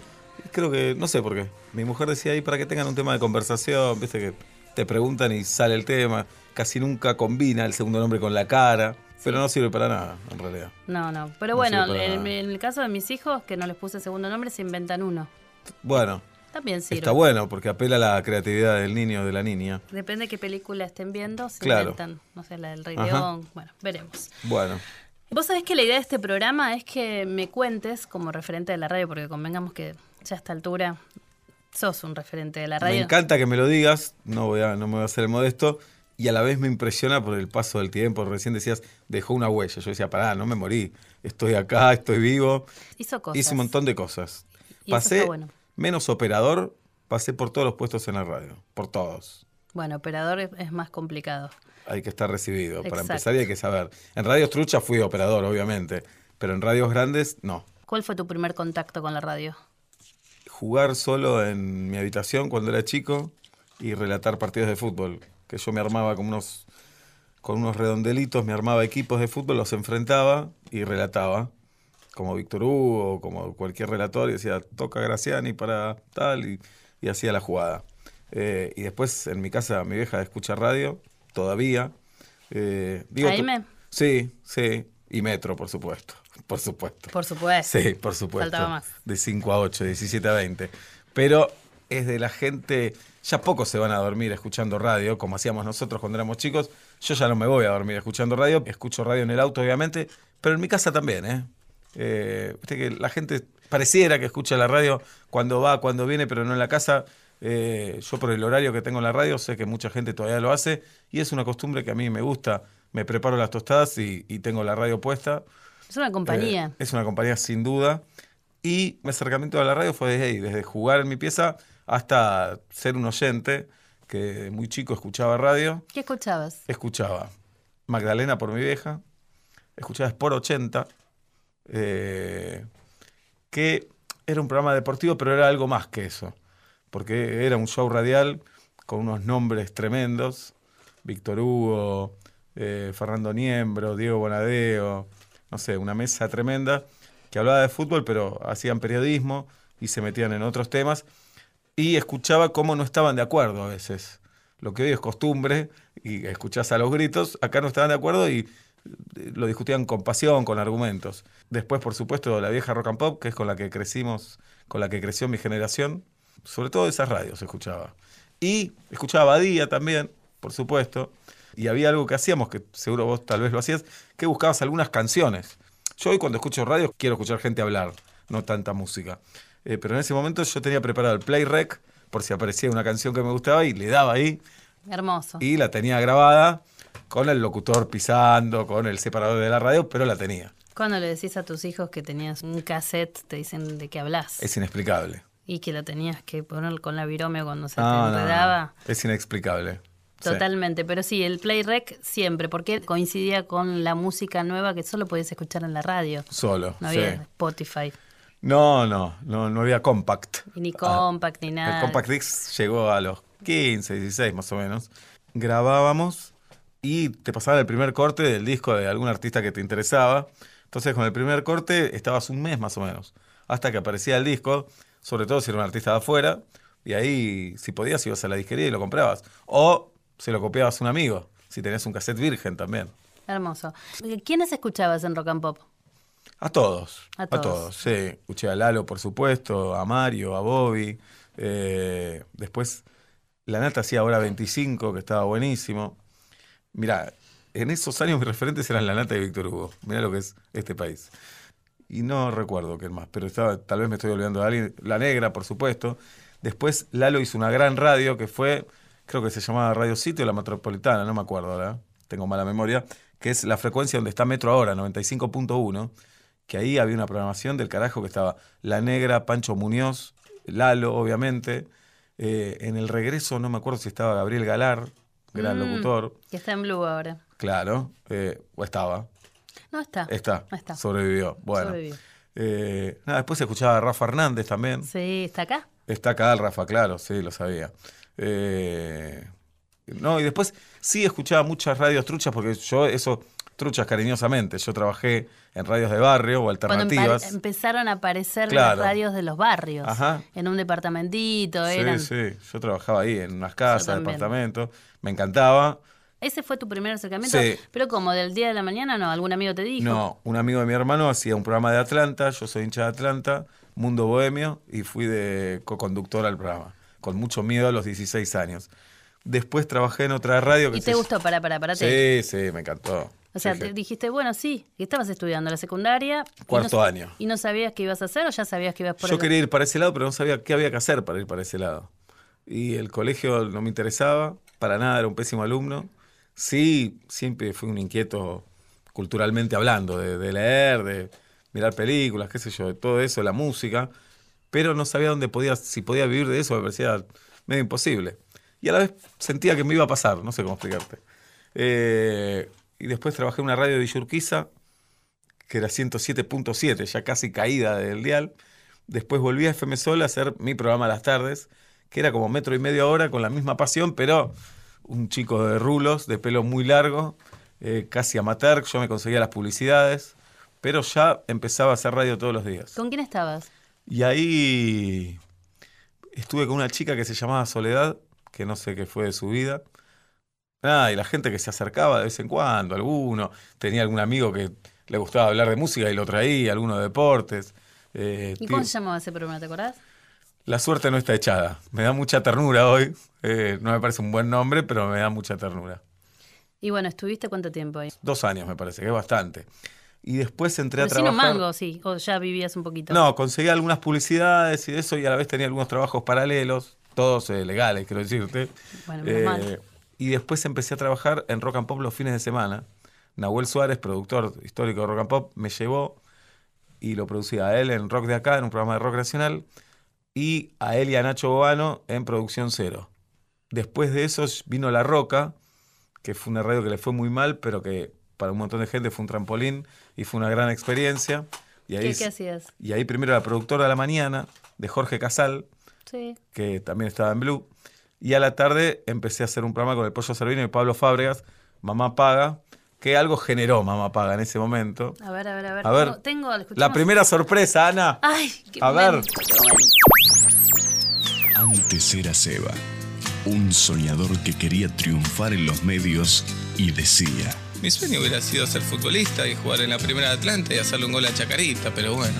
Creo que, no sé por qué. Mi mujer decía ahí para que tengan un tema de conversación, viste que te preguntan y sale el tema. Casi nunca combina el segundo nombre con la cara. Pero no sirve para nada, en realidad. No, no. Pero bueno, en, el caso de mis hijos, que no les puse segundo nombre, se inventan uno. Bueno, también sirve. Está bueno porque apela a la creatividad del niño o de la niña. Depende de qué película estén viendo, se inventan, no sé, la del Rey León. Bueno, veremos. Bueno. Vos sabés que la idea de este programa es que me cuentes, como referente de la radio, porque convengamos que ya a esta altura sos un referente de la radio. Me encanta que me lo digas, no, voy a, no me voy a hacer el modesto, y a la vez me impresiona por el paso del tiempo. Recién decías, dejó una huella. Yo decía, pará, no me morí, estoy acá, estoy vivo. Hizo cosas. Hice un montón de cosas. Y eso pasé está bueno. Menos operador, pasé por todos los puestos en la radio, por todos. Bueno, operador es, más complicado. Hay que estar recibido. Para empezar y hay que saber. En radios truchas fui operador, obviamente, pero en radios grandes, no. ¿Cuál fue tu primer contacto con la radio? jugar solo en mi habitación cuando era chico y relatar partidos de fútbol. Que yo me armaba con unos, con unos redondelitos, me armaba equipos de fútbol, los enfrentaba y relataba. Como Víctor Hugo, como cualquier relator, y decía, toca Graciani para tal, y, y hacía la jugada. Eh, y después en mi casa, mi vieja escucha radio, todavía. Eh. Sí, sí. Y Metro, por supuesto. Por supuesto. Por supuesto. Sí, por supuesto. Faltaba más. De 5 a 8, 17 a 20. Pero es de la gente, ya pocos se van a dormir escuchando radio, como hacíamos nosotros cuando éramos chicos. Yo ya no me voy a dormir escuchando radio, escucho radio en el auto, obviamente, pero en mi casa también, ¿eh? Eh, que la gente pareciera que escucha la radio cuando va, cuando viene, pero no en la casa. Eh, yo por el horario que tengo en la radio sé que mucha gente todavía lo hace y es una costumbre que a mí me gusta. Me preparo las tostadas y, y tengo la radio puesta. Es una compañía. Eh, es una compañía sin duda. Y mi acercamiento a la radio fue desde ahí, desde jugar en mi pieza hasta ser un oyente, que muy chico escuchaba radio. ¿Qué escuchabas? Escuchaba Magdalena por mi vieja, escuchaba Sport 80, eh, que era un programa deportivo, pero era algo más que eso, porque era un show radial con unos nombres tremendos, Víctor Hugo, eh, Fernando Niembro, Diego Bonadeo, no sé, una mesa tremenda que hablaba de fútbol, pero hacían periodismo y se metían en otros temas, y escuchaba cómo no estaban de acuerdo a veces. Lo que hoy es costumbre, y escuchás a los gritos, acá no estaban de acuerdo y lo discutían con pasión, con argumentos. Después, por supuesto, la vieja rock and pop, que es con la que crecimos, con la que creció mi generación, sobre todo esas radios escuchaba. Y escuchaba Badía también, por supuesto, y había algo que hacíamos, que seguro vos tal vez lo hacías, que buscabas algunas canciones. Yo hoy cuando escucho radio quiero escuchar gente hablar, no tanta música. Eh, pero en ese momento yo tenía preparado el play rec por si aparecía una canción que me gustaba y le daba ahí Hermoso. y la tenía grabada con el locutor pisando, con el separador de la radio, pero la tenía. Cuando le decís a tus hijos que tenías un cassette, te dicen de qué hablas. Es inexplicable. Y que lo tenías que poner con la virome cuando se No, te no, no. enredaba. Es inexplicable. Sí. Totalmente, pero sí, el play rec siempre, porque coincidía con la música nueva que solo podías escuchar en la radio. Solo, No sí. había Spotify, No, no, no, no había compact. y ni compact, ni nada. El compact disc llegó a los 15, 16 más o menos. Grabábamos y te pasaba el primer corte del disco de algún artista que te interesaba. Entonces con el primer corte estabas un mes más o menos, hasta que aparecía el disco, sobre todo si era un artista de afuera, y ahí si podías ibas a la disquería y lo comprabas. O se lo copiabas a un amigo, si tenías un cassette virgen también. Hermoso. ¿Quiénes escuchabas en Rock and Pop? A todos. A A todos. todos, sí. Escuché a Lalo, por supuesto, a Mario, a Bobby. eh, después, La Nata hacía Hora 25, que estaba buenísimo. Mirá, en esos años mis referentes eran La Nata y Víctor Hugo. Mirá lo que es este país. Y no recuerdo quién más, pero estaba, tal vez me estoy olvidando de alguien. La Negra, por supuesto. Después, Lalo hizo una gran radio que fue, creo que se llamaba Radio City o La Metropolitana, no me acuerdo ahora. Tengo mala memoria. Que es la frecuencia donde está Metro ahora, 95.1 que ahí había una programación del carajo que estaba La Negra, Pancho Muñoz, Lalo, obviamente. Eh, en el regreso no me acuerdo si estaba Gabriel Galar, gran Mm, locutor. Que está en Blue ahora. Claro, eh, o estaba. No está. Está, No está. sobrevivió. Bueno. Sobrevivió. Eh, nada, después se escuchaba a Rafa Hernández también. Sí, está acá. Está acá el Rafa, claro, sí, lo sabía. Eh, no, y después sí escuchaba muchas radios truchas, porque yo eso, truchas cariñosamente, yo trabajé en radios de barrio o alternativas. empezaron a aparecer Claro. las radios de los barrios. Ajá. En un departamentito, eran. Sí, sí, yo trabajaba ahí en unas casas, departamentos, me encantaba. Ese fue tu primer acercamiento. Sí. Pero como del día de la mañana, no, algún amigo te dijo. No, un amigo de mi hermano hacía un programa de Atlanta, yo soy hincha de Atlanta, Mundo Bohemio, y fui de co-conductor al programa, con mucho miedo a los 16 años. Después trabajé en otra radio que ¿Y se te gustó? Pará, pará. te- Sí, sí, me encantó. O sea, Sí, te dijiste, bueno, sí, que estabas estudiando la secundaria. y Cuarto no- año. ¿Y no sabías qué ibas a hacer o ya sabías que ibas por Yo el- quería ir para ese lado, pero no sabía qué había que hacer para ir para ese lado. Y el colegio no me interesaba, para nada, era un pésimo alumno. Sí, siempre fui un inquieto culturalmente hablando, de, de leer, de mirar películas, qué sé yo, de todo eso, la música, pero no sabía dónde podía, si podía vivir de eso, me parecía medio imposible. Y a la vez sentía que me iba a pasar, no sé cómo explicarte. Eh, y después trabajé en una radio de Villurquiza, que era 107.7, ya casi caída del dial. Después volví a FM Sol a hacer mi programa a las tardes, que era como metro y medio hora con la misma pasión, pero un chico de rulos, de pelo muy largo, eh, casi amateur, yo me conseguía las publicidades, pero ya empezaba a hacer radio todos los días. ¿Con quién estabas? Y ahí estuve con una chica que se llamaba Soledad, que no sé qué fue de su vida. Ah, y la gente que se acercaba de vez en cuando, alguno, tenía algún amigo que le gustaba hablar de música y lo traía, alguno de deportes. Eh, ¿Y cómo se llamaba ese programa, te acordás? la suerte no está echada. Me da mucha ternura hoy. Eh, no me parece un buen nombre, pero me da mucha ternura. Y bueno, ¿estuviste cuánto tiempo ahí? Dos años me parece, que es bastante. Y después entré a Pero un trabajar. mango, sí, o ya vivías un poquito. No, conseguía algunas publicidades y eso, y a la vez tenía algunos trabajos paralelos, todos eh, legales, quiero decirte. Bueno, menos mal. Y después empecé a trabajar en Rock and Pop los fines de semana. Nahuel Suárez, productor histórico de Rock and Pop, me llevó y lo producía a él en Rock de Acá, en un programa de rock nacional, y a él y a Nacho Boano en Producción Cero. Después de eso vino La Roca, que fue una radio que le fue muy mal, pero que para un montón de gente fue un trampolín y fue una gran experiencia. Y ahí, ¿Qué, qué hacías? y ahí primero la productora de la mañana, de Jorge Casal, Sí. que también estaba en Blue. Y a la tarde empecé a hacer un programa con el Pollo Servino y Pablo Fábregas, Mamá Paga, que algo generó Mamá Paga en ese momento. A ver, a ver, a ver. A ver, Tengo, tengo- La primera sorpresa, Ana. Ay, qué A ver. qué. Antes era Seba, un soñador que quería triunfar en los medios y decía, Mi sueño hubiera sido ser futbolista y jugar en la primera de Atlanta y hacerle un gol a Chacarita, pero bueno.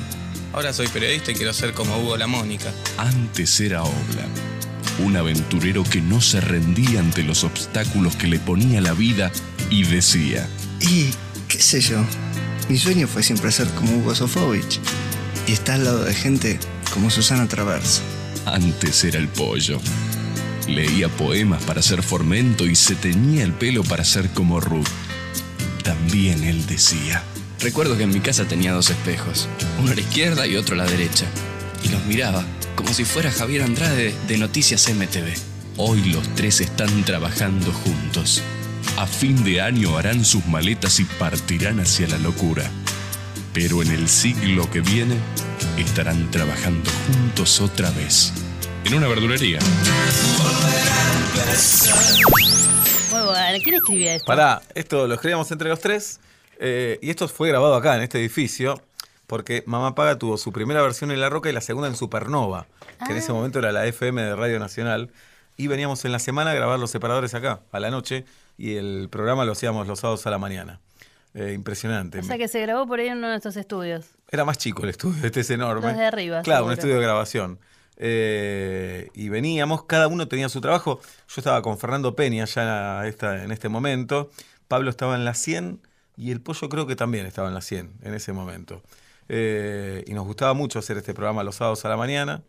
Ahora soy periodista y quiero ser como Hugo La Mónica. antes era Obla, un aventurero que no se rendía ante los obstáculos que le ponía la vida y decía, Y, qué sé yo, mi sueño fue siempre ser como Hugo Sofovich y estar al lado de gente como Susana Travers. antes era el pollo. Leía poemas para ser formento y se teñía el pelo para ser como Ruth. También él decía, Recuerdo que en mi casa tenía dos espejos, uno a la izquierda y otro a la derecha, y los miraba como si fuera Javier Andrade de Noticias MTV. Hoy los tres están trabajando juntos. A fin de año harán sus maletas y partirán hacia la locura. Pero en el siglo que viene estarán trabajando juntos otra vez. En una verdulería. Muy bueno. ¿Quién escribía esto? Pará, esto lo escribíamos entre los tres. eh, y esto fue grabado acá, en este edificio. Porque Mamá Paga tuvo su primera versión en La Roca y la segunda en Supernova, que en ese Ah. momento era la FM de Radio Nacional. Y veníamos en la semana a grabar los separadores acá, a la noche, y el programa lo hacíamos los sábados a la mañana. Eh, impresionante. O sea que se grabó por ahí en uno de estos estudios. Era más chico el estudio, este es enorme. Los de arriba, Claro, un estudio de grabación. Eh, y veníamos, cada uno tenía su trabajo. Yo estaba con Fernando Peña ya esta- en este momento. Pablo estaba en la 100 y el pollo creo que también estaba en la 100 en ese momento. Eh, y nos gustaba mucho hacer este programa los sábados a la mañana.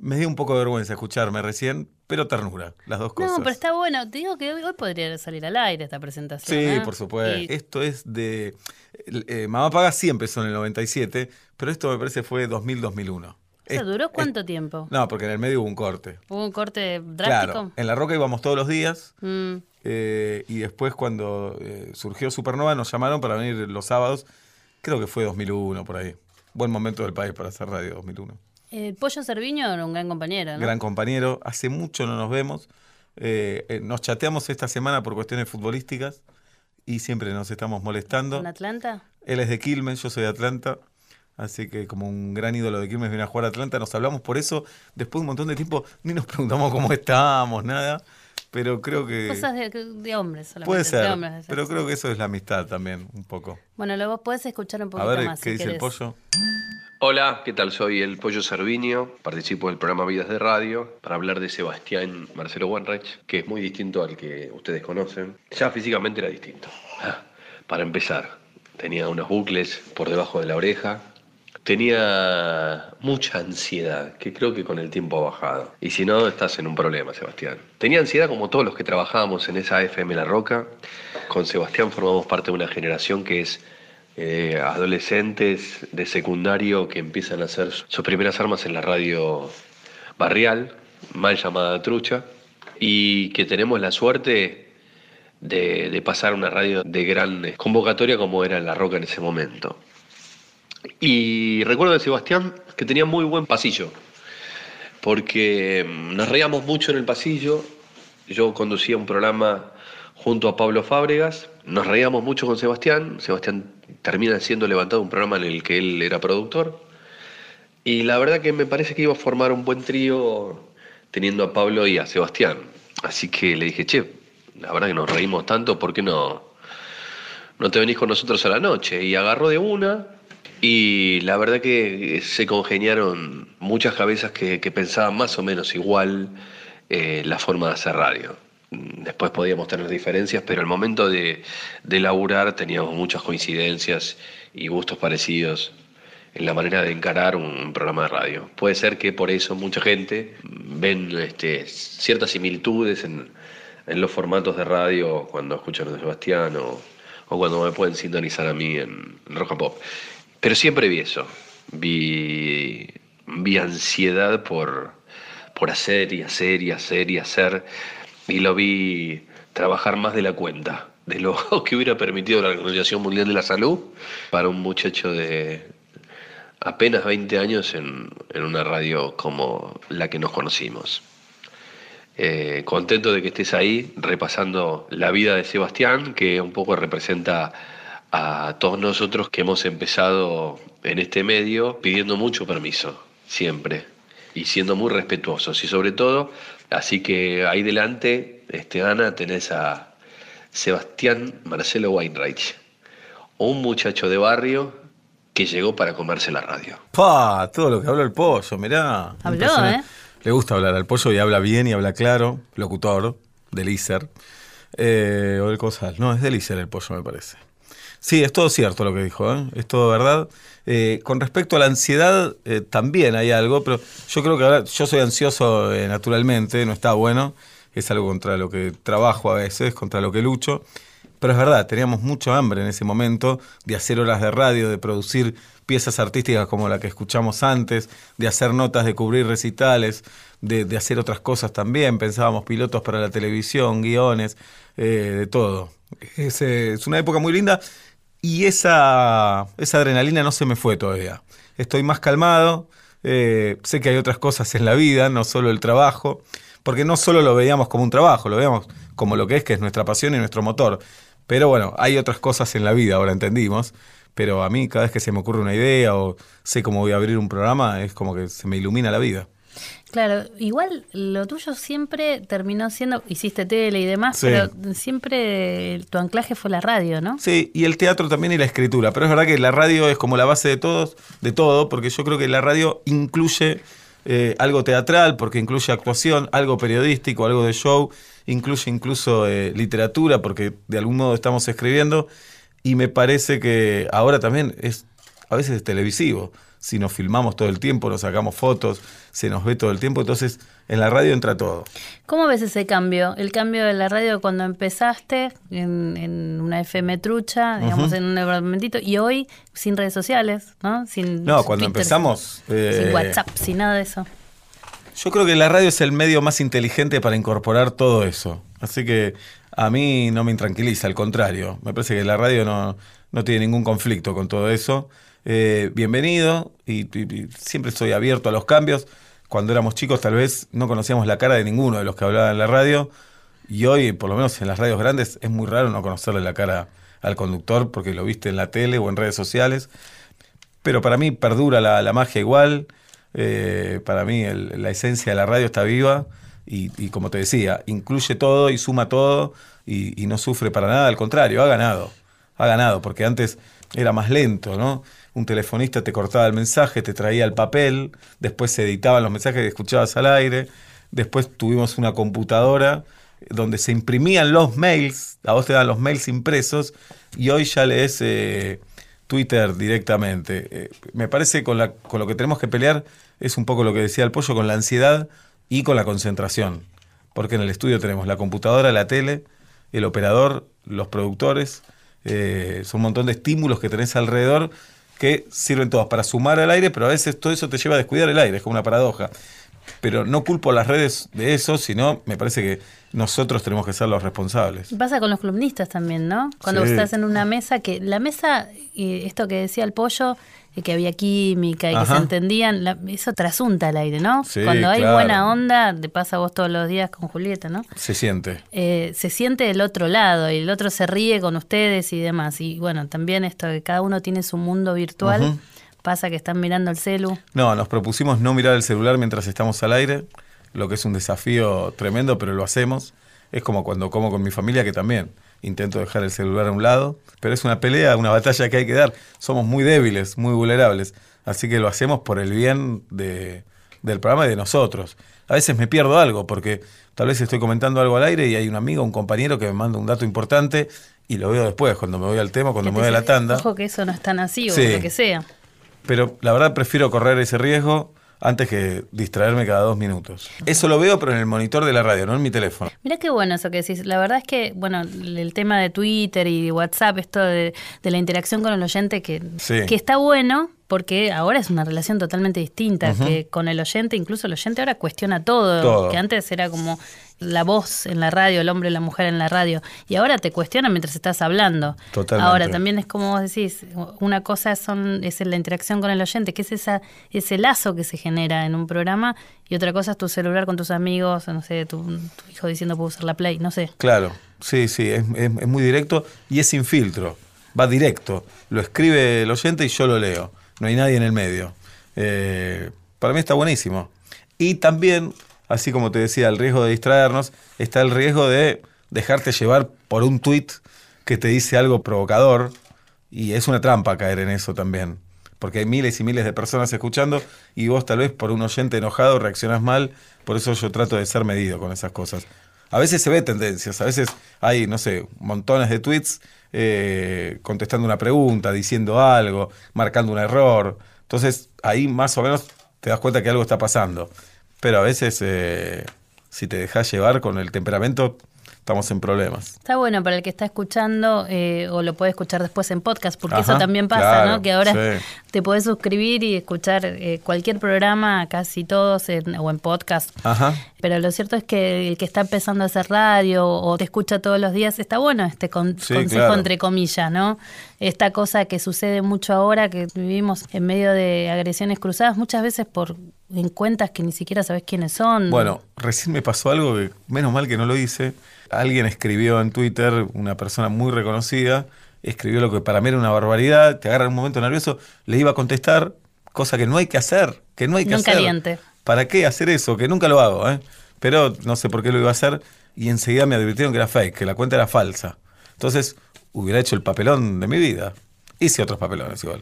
Me dio un poco de vergüenza escucharme recién, pero ternura, las dos cosas. No, pero está bueno. Te digo que hoy, hoy podría salir al aire esta presentación. Sí, ¿eh? por supuesto. Y- Esto es de. eh, Mamá Paga siempre son el 97, pero esto me parece fue 2000-2001. o sea, ¿Duró cuánto tiempo? No, porque en el medio hubo un corte. ¿Hubo un corte drástico? Claro, en La Roca íbamos todos los días Mm. eh, y después cuando surgió Supernova nos llamaron para venir los sábados, creo que fue 2001 por ahí. Buen momento del país para hacer radio 2001. El Pollo Cerviño era un gran compañero, ¿no? Gran compañero, hace mucho no nos vemos. Eh, eh, nos chateamos esta semana por cuestiones futbolísticas y siempre nos estamos molestando. ¿En Atlanta? Él es de Quilmes, yo soy de Atlanta. Así que como un gran ídolo de Quilmes viene a jugar a Atlanta, nos hablamos por eso. Después de un montón de tiempo ni nos preguntamos cómo estábamos, nada. Pero creo que... Cosas de, de hombres solamente. Puede de ser, hombres. pero creo que eso es la amistad también, un poco. Bueno, luego puedes escuchar un A poquito ver, más. ¿qué si dice el pollo? Hola, ¿qué tal? Soy el Pollo Servinio, participo del programa Vidas de Radio para hablar de Sebastián Marcelo Wanreich, que es muy distinto al que ustedes conocen. Ya físicamente era distinto. Ah, para empezar. Tenía unos bucles por debajo de la oreja, tenía mucha ansiedad, que creo que con el tiempo ha bajado. Y si no, estás en un problema, Sebastián. Tenía ansiedad como todos los que trabajábamos en esa FM La Roca. Con Sebastián formamos parte de una generación que es eh, adolescentes de secundario que empiezan a hacer sus primeras armas en la radio barrial, mal llamada trucha, y que tenemos la suerte de, de pasar una radio de gran convocatoria como era La Roca en ese momento. Y recuerdo de Sebastián que tenía muy buen pasillo, porque mm, nos reíamos mucho en el pasillo. Yo conducía un programa junto a Pablo Fábregas, nos reíamos mucho con Sebastián. Sebastián termina siendo levantado un programa en el que él era productor. Y la verdad que me parece que iba a formar un buen trío teniendo a Pablo y a Sebastián. Así que le dije, che, la verdad que nos reímos tanto, ¿por qué no, no te venís con nosotros a la noche? Y agarró de una, y la verdad que se congeniaron muchas cabezas que, pensaban más o menos igual eh, la forma de hacer radio. Después podíamos tener diferencias, pero al momento de, de laburar teníamos muchas coincidencias y gustos parecidos en la manera de encarar un programa de radio. Puede ser que por eso mucha gente ven este, ciertas similitudes en, los formatos de radio cuando escuchan a Sebastián o, cuando me pueden sintonizar a mí en, en Roja Pop. Pero siempre vi eso. Vi, vi ansiedad por, por hacer y hacer y hacer y hacer. Y lo vi trabajar más de la cuenta, de lo que hubiera permitido la Organización Mundial de la Salud para un muchacho de apenas 20 años en, una radio como la que nos conocimos. Eh, contento de que estés ahí repasando la vida de Sebastián, que un poco representa a todos nosotros que hemos empezado en este medio pidiendo mucho permiso, siempre, y siendo muy respetuosos. Y sobre todo, así que ahí delante, este, Ana, tenés a Sebastián Marcelo Weinreich, un muchacho de barrio que llegó para comerse la radio. ¡Pah! Todo lo que habla el pollo, mirá. Habló, ¿eh? Le gusta hablar al pollo y habla bien y habla claro, locutor, del ISER. Eh, o del Cosal. No, es del ISER el pollo, me parece. Sí, es todo cierto lo que dijo, ¿eh? es todo verdad. Eh, con respecto a la ansiedad, eh, también hay algo, pero yo creo que ahora yo soy ansioso naturalmente, no está bueno, es algo contra lo que trabajo a veces, contra lo que lucho. Pero es verdad, teníamos mucho hambre en ese momento de hacer horas de radio, de producir piezas artísticas como la que escuchamos antes, de hacer notas, de cubrir recitales, de, hacer otras cosas también. Pensábamos pilotos para la televisión, guiones, de todo. Es, una época muy linda y esa, esa adrenalina no se me fue todavía. Estoy más calmado, eh, sé que hay otras cosas en la vida, no solo el trabajo, porque no solo lo veíamos como un trabajo, lo veíamos como lo que es, que es nuestra pasión y nuestro motor. Pero bueno, hay otras cosas en la vida, ahora entendimos. Pero a mí cada vez que se me ocurre una idea o sé cómo voy a abrir un programa, es como que se me ilumina la vida. Claro, igual lo tuyo siempre terminó siendo, hiciste tele y demás, pero siempre tu anclaje fue la radio, ¿no? Sí, y el teatro también y la escritura, pero es verdad que la radio es como la base de todos, de todo, porque yo creo que la radio incluye eh, algo teatral, porque incluye actuación, algo periodístico, algo de show, incluye incluso eh, literatura, porque de algún modo estamos escribiendo, y me parece que ahora también es, a veces es televisivo si nos filmamos todo el tiempo, nos sacamos fotos, se nos ve todo el tiempo, entonces en la radio entra todo. ¿Cómo ves ese cambio? El cambio de la radio cuando empezaste en, una FM trucha, digamos, en un momentito, y hoy sin redes sociales, ¿no? Sin no, cuando empezamos... sin eh, WhatsApp, sin nada de eso. Yo creo que la radio es el medio más inteligente para incorporar todo eso. Así que a mí no me intranquiliza, al contrario. Me parece que la radio no, no tiene ningún conflicto con todo eso. Eh, bienvenido y, siempre estoy abierto a los cambios. Cuando éramos chicos tal vez no conocíamos la cara de ninguno de los que hablaban en la radio y hoy, por lo menos en las radios grandes, es muy raro no conocerle la cara al conductor porque lo viste en la tele o en redes sociales. Pero para mí perdura la, magia igual. Eh, para mí la esencia de la radio está viva y, como te decía, incluye todo y suma todo y no sufre para nada. Al contrario, ha ganado. Ha ganado porque antes era más lento, ¿no? Un telefonista te cortaba el mensaje, te traía el papel, después se editaban los mensajes que escuchabas al aire, después tuvimos una computadora donde se imprimían los mails, a vos te dan los mails impresos y hoy ya lees eh, Twitter directamente. Eh, me parece con, la, con lo que tenemos que pelear es un poco lo que decía el pollo, con la ansiedad y con la concentración. Porque en el estudio tenemos la computadora, la tele, el operador, los productores, eh, son un montón de estímulos que tenés alrededor que sirven todos para sumar al aire, pero a veces todo eso te lleva a descuidar el aire, es como una paradoja. Pero no culpo a las redes de eso, sino me parece que nosotros tenemos que ser los responsables. Pasa con los columnistas también, ¿no? Cuando estás en una mesa, que la mesa, y esto que decía el pollo, que había química y que se entendían, eso trasunta al aire, ¿no? Cuando hay buena onda, te pasa vos todos los días con Julieta, ¿no? Se siente. Eh, se siente del otro lado y el otro se ríe con ustedes y demás. Y bueno, también esto que cada uno tiene su mundo virtual. Pasa que están mirando el celu. No, nos propusimos no mirar el celular mientras estamos al aire, lo que es un desafío tremendo, pero lo hacemos. Es como cuando como con mi familia, que también intento dejar el celular a un lado, pero es una pelea, una batalla que hay que dar. Somos muy débiles, muy vulnerables, así que lo hacemos por el bien de, del programa y de nosotros. A veces me pierdo algo porque tal vez estoy comentando algo al aire y hay un amigo, un compañero que me manda un dato importante y lo veo después, cuando me voy al tema, cuando me voy a la tanda. Ojo que eso no es tan así o lo que sea. Pero la verdad prefiero correr ese riesgo antes que distraerme cada dos minutos. Eso lo veo, pero en el monitor de la radio, no en mi teléfono. Mira qué bueno eso que decís. La verdad es que, bueno, el tema de Twitter y WhatsApp, esto de, la interacción con el oyente, que, que está bueno, porque ahora es una relación totalmente distinta, que con el oyente, incluso el oyente ahora cuestiona todo, que antes era como la voz en la radio, el hombre y la mujer en la radio, y ahora te cuestiona mientras estás hablando. Totalmente. Ahora también es como vos decís, una cosa son, es la interacción con el oyente, que es esa, ese lazo que se genera en un programa, y otra cosa es tu celular con tus amigos, no sé, tu, hijo diciendo puedo usar la play, no sé. Claro, sí, sí, es, es, muy directo y es sin filtro, va directo, lo escribe el oyente y yo lo leo, no hay nadie en el medio. Eh, para mí está buenísimo. Y también así como te decía, el riesgo de distraernos, está el riesgo de dejarte llevar por un tuit que te dice algo provocador y es una trampa caer en eso también. Porque hay miles y miles de personas escuchando y vos tal vez por un oyente enojado reaccionás mal, por eso yo trato de ser medido con esas cosas. A veces se ve tendencias, a veces hay, no sé, montones de tweets eh, contestando una pregunta, diciendo algo, marcando un error. Entonces ahí más o menos te das cuenta que algo está pasando. Pero a veces, eh, si te dejas llevar con el temperamento, estamos en problemas. Está bueno para el que está escuchando eh, o lo puede escuchar después en podcast, porque eso también pasa, ¿no? Que ahora te puedes suscribir y escuchar eh, cualquier programa, casi todos, o en podcast. Ajá. Pero lo cierto es que el que está empezando a hacer radio o te escucha todos los días, está bueno este consejo entre comillas, ¿no? Esta cosa que sucede mucho ahora, que vivimos en medio de agresiones cruzadas, muchas veces por en cuentas que ni siquiera sabes quiénes son. Bueno, recién me pasó algo que, menos mal que no lo hice alguien escribió en Twitter, una persona muy reconocida, escribió lo que para mí era una barbaridad, te agarra en un momento nervioso, le iba a contestar, cosa que no hay que hacer, que no hay que hacer. Caliente. ¿Para qué hacer eso? Que nunca lo hago, ¿eh? Pero no sé por qué lo iba a hacer y enseguida me advirtieron que era fake, que la cuenta era falsa. Entonces, hubiera hecho el papelón de mi vida. Hice otros papelones igual.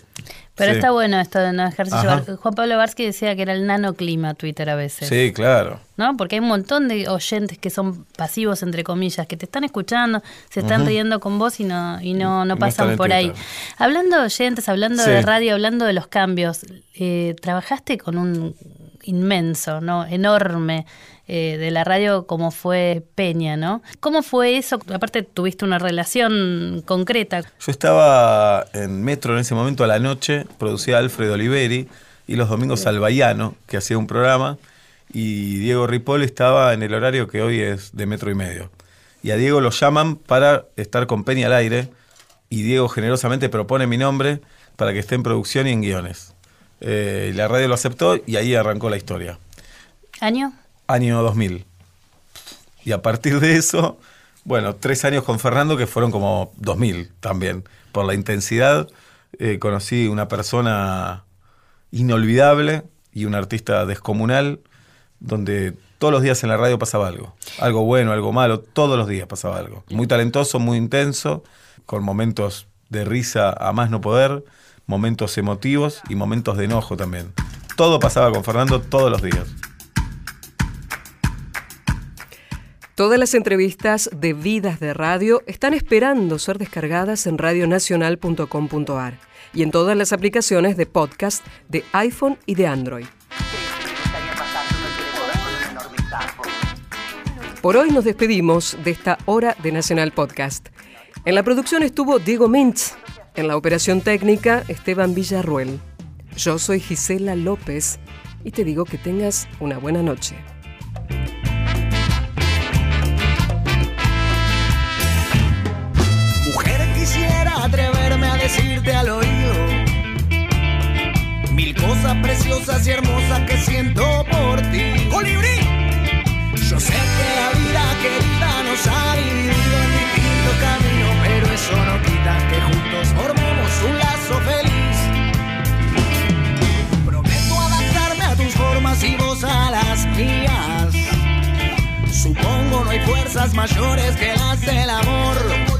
Pero está bueno esto de no dejarse llevar. Juan Pablo Barsky decía que era el nanoclima Twitter a veces. Sí, claro. ¿No? Porque hay un montón de oyentes que son pasivos, entre comillas, que te están escuchando, se están riendo con vos y no, y no, no pasan por ahí. Hablando de oyentes, hablando de radio, hablando de los cambios, eh, trabajaste con un inmenso, ¿no? Enorme eh, de la radio como fue Peña, ¿no? ¿Cómo fue eso? Aparte tuviste una relación concreta. Yo estaba en Metro en ese momento a la noche, producía Alfredo Oliveri y los domingos Albayano, que hacía un programa, y Diego Ripoll estaba en el horario que hoy es de Metro y Medio. Y a Diego lo llaman para estar con Peña al aire, y Diego generosamente propone mi nombre para que esté en producción y en guiones. Eh, la radio lo aceptó y ahí arrancó la historia. ¿Año? Año 2000. Y a partir de eso, bueno, tres años con Fernando que fueron como 2000 también. Por la intensidad, eh, conocí una persona inolvidable y un artista descomunal, donde todos los días en la radio pasaba algo. Algo bueno, algo malo, todos los días pasaba algo. Muy talentoso, muy intenso, con momentos de risa a más no poder, momentos emotivos y momentos de enojo también. Todo pasaba con Fernando todos los días. Todas las entrevistas de Vidas de Radio están esperando ser descargadas en radionacional.com.ar y en todas las aplicaciones de podcast de iPhone y de Android. Por hoy nos despedimos de esta hora de Nacional Podcast. En la producción estuvo Diego Mintz, en la operación técnica Esteban Villarruel. Yo soy Gisela López y te digo que tengas una buena noche. Mil cosas preciosas y hermosas que siento por ti. ¡Colibrí! Yo sé que la vida querida nos ha dividido en distintos caminos, pero eso no quita que juntos formemos un lazo feliz. Prometo adaptarme a tus formas y vos a las mías. Supongo no hay fuerzas mayores que las del amor